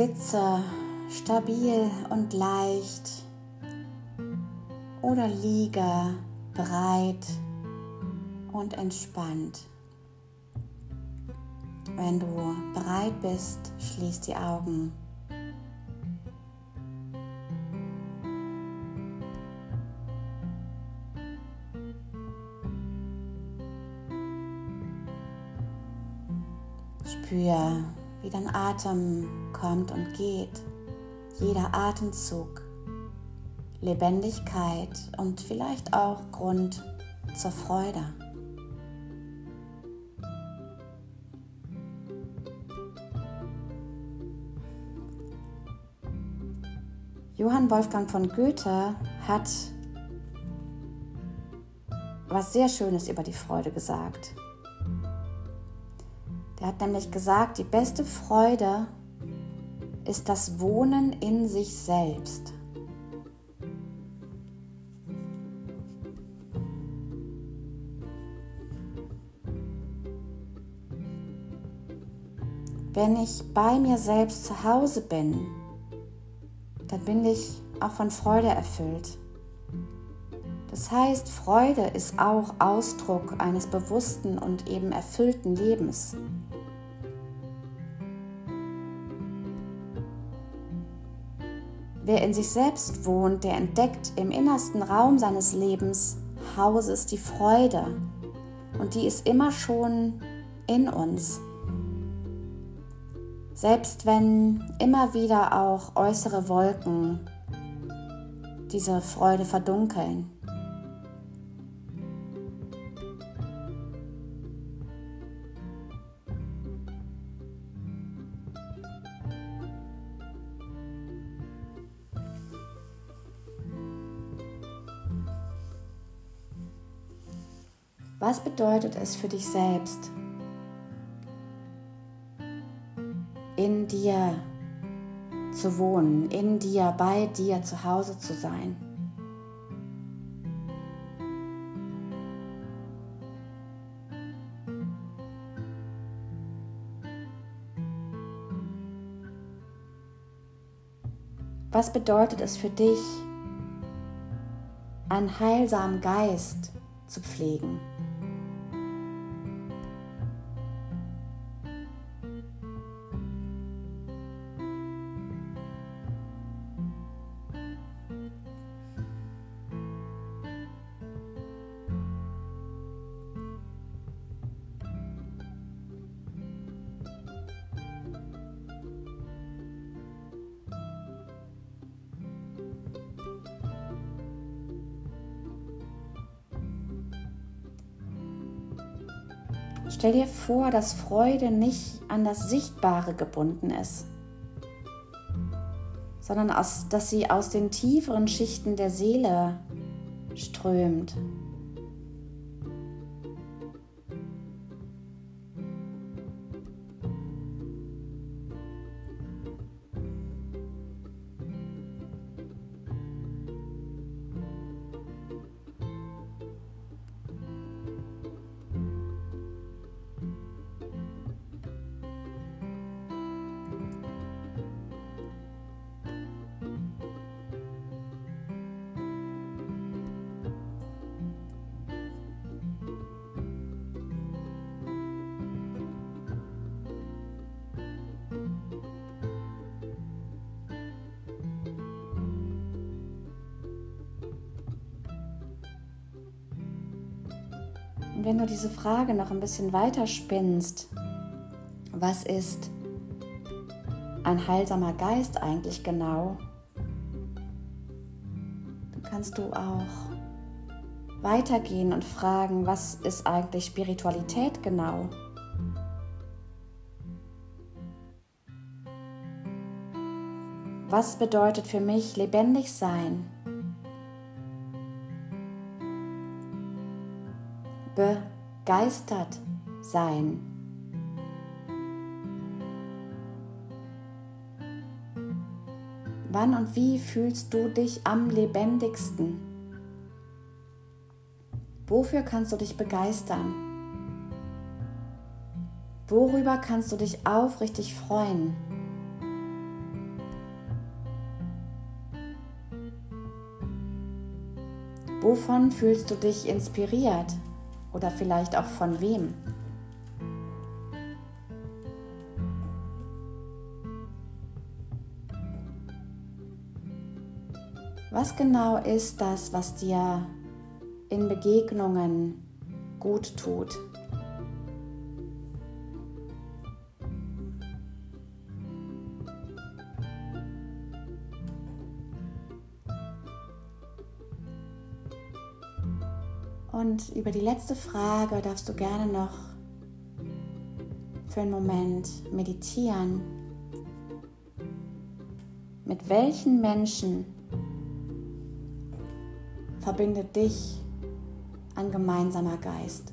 Sitze stabil und leicht oder liege breit und entspannt. Wenn du bereit bist, schließ die Augen. Spür, wie dein Atem kommt und geht. Jeder Atemzug, Lebendigkeit und vielleicht auch Grund zur Freude. Johann Wolfgang von Goethe hat was sehr Schönes über die Freude gesagt. Der hat nämlich gesagt, die beste Freude ist das Wohnen in sich selbst. Wenn ich bei mir selbst zu Hause bin, dann bin ich auch von Freude erfüllt. Das heißt, Freude ist auch Ausdruck eines bewussten und eben erfüllten Lebens. Wer in sich selbst wohnt, der entdeckt im innersten Raum seines Lebens Hauses die Freude. Und die ist immer schon in uns. Selbst wenn immer wieder auch äußere Wolken diese Freude verdunkeln. Was bedeutet es für dich selbst, in dir zu wohnen, in dir, bei dir zu Hause zu sein. Was bedeutet es für dich, einen heilsamen Geist zu pflegen? Stell dir vor, dass Freude nicht an das Sichtbare gebunden ist, sondern aus, dass sie aus den tieferen Schichten der Seele strömt. Und wenn du diese Frage noch ein bisschen weiter spinnst, was ist ein heilsamer Geist eigentlich genau, dann kannst du auch weitergehen und fragen, was ist eigentlich Spiritualität genau? Was bedeutet für mich lebendig sein? begeistert sein. Wann und wie fühlst du dich am lebendigsten? Wofür kannst du dich begeistern? Worüber kannst du dich aufrichtig freuen? Wovon fühlst du dich inspiriert? Oder vielleicht auch von wem? Was genau ist das, was dir in Begegnungen gut tut? Und über die letzte Frage darfst du gerne noch für einen Moment meditieren. Mit welchen Menschen verbindet dich ein gemeinsamer Geist?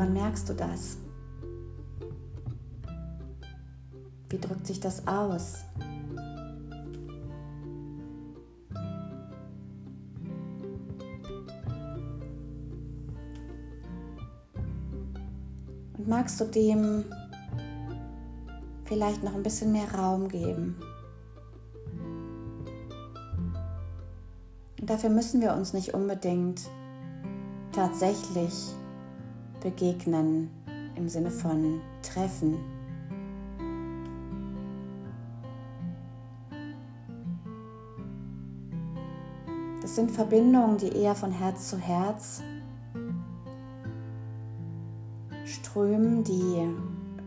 Woran merkst du das? Wie drückt sich das aus? Und magst du dem vielleicht noch ein bisschen mehr Raum geben? Und dafür müssen wir uns nicht unbedingt tatsächlich begegnen im Sinne von treffen. Das sind Verbindungen, die eher von Herz zu Herz strömen, die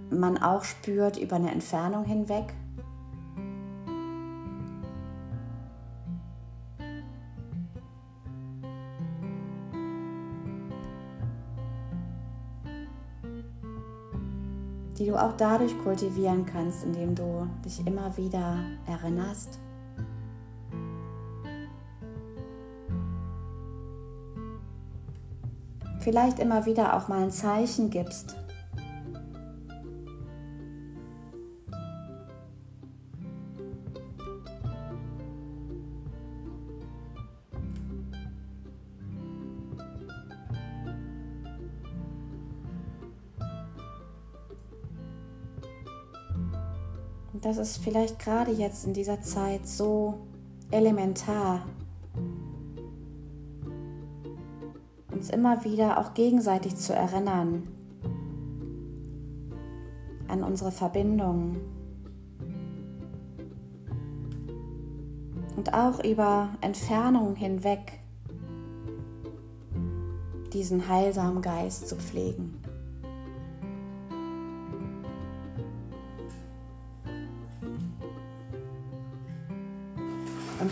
man auch spürt über eine Entfernung hinweg. Die du auch dadurch kultivieren kannst, indem du dich immer wieder erinnerst. Vielleicht immer wieder auch mal ein Zeichen gibst, das ist vielleicht gerade jetzt in dieser Zeit so elementar, uns immer wieder auch gegenseitig zu erinnern an unsere Verbindungen und auch über Entfernungen hinweg diesen heilsamen Geist zu pflegen.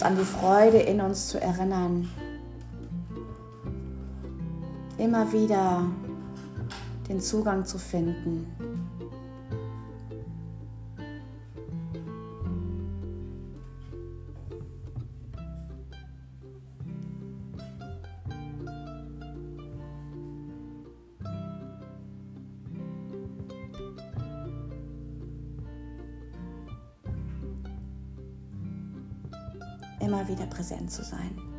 Uns an die Freude in uns zu erinnern. Immer wieder den Zugang zu finden. Immer wieder präsent zu sein.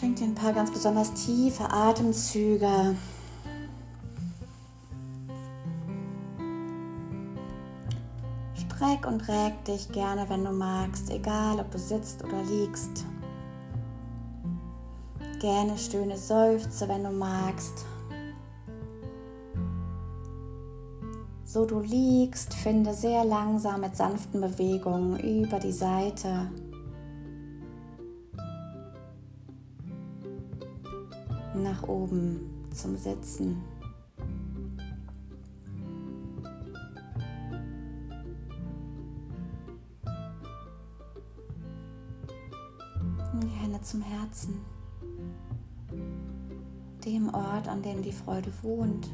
Schenk dir ein paar ganz besonders tiefe Atemzüge. Streck und reg dich gerne, wenn du magst, egal ob du sitzt oder liegst. Gerne stöhne, seufze, wenn du magst. So du liegst, finde sehr langsam mit sanften Bewegungen über die Seite nach oben zum Sitzen. Die Hände zum Herzen, dem Ort, an dem die Freude wohnt.